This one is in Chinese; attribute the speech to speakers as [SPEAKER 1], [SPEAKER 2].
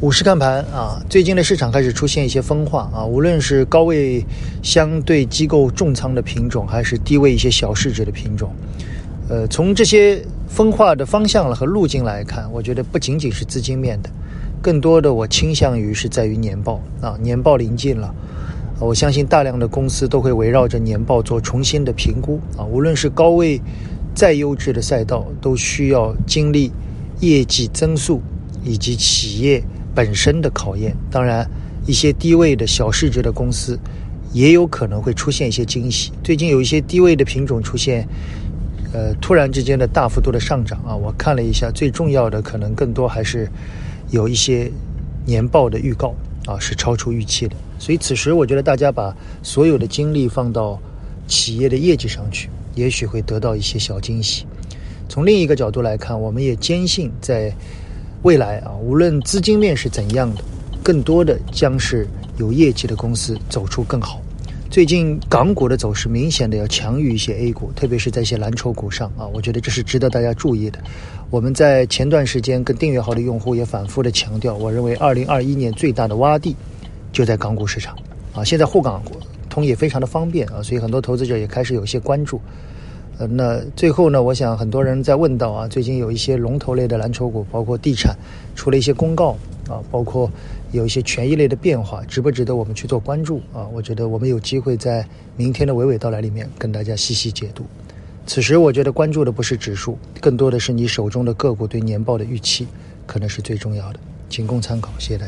[SPEAKER 1] 午市看盘啊，最近的市场开始出现一些分化啊，无论是高位相对机构重仓的品种，还是低位一些小市值的品种，呃，从这些分化的方向和路径来看，我觉得不仅仅是资金面的，更多的我倾向于是在于年报啊，年报临近了，我相信大量的公司都会围绕着年报做重新的评估啊，无论是高位再优质的赛道，都需要经历业绩增速以及企业。本身的考验，当然一些低位的小市值的公司也有可能会出现一些惊喜。最近有一些低位的品种出现，呃，突然之间的大幅度的上涨啊！我看了一下，最重要的可能更多还是有一些年报的预告啊，是超出预期的。所以此时我觉得大家把所有的精力放到企业的业绩上去，也许会得到一些小惊喜。从另一个角度来看，我们也坚信在。未来啊，无论资金面是怎样的，更多的将是有业绩的公司走出更好。最近港股的走势明显的要强于一些 A 股，特别是在一些蓝筹股上啊，我觉得这是值得大家注意的。我们在前段时间跟订阅号的用户也反复的强调，我认为二零二一年最大的洼地就在港股市场啊。现在沪港通也非常的方便啊，所以很多投资者也开始有些关注。呃，那最后呢，我想很多人在问到啊，最近有一些龙头类的蓝筹股，包括地产，出了一些公告啊，包括有一些权益类的变化，值不值得我们去做关注啊？我觉得我们有机会在明天的娓娓道来里面跟大家细细解读。此时我觉得关注的不是指数，更多的是你手中的个股对年报的预期，可能是最重要的，仅供参考。谢谢大家。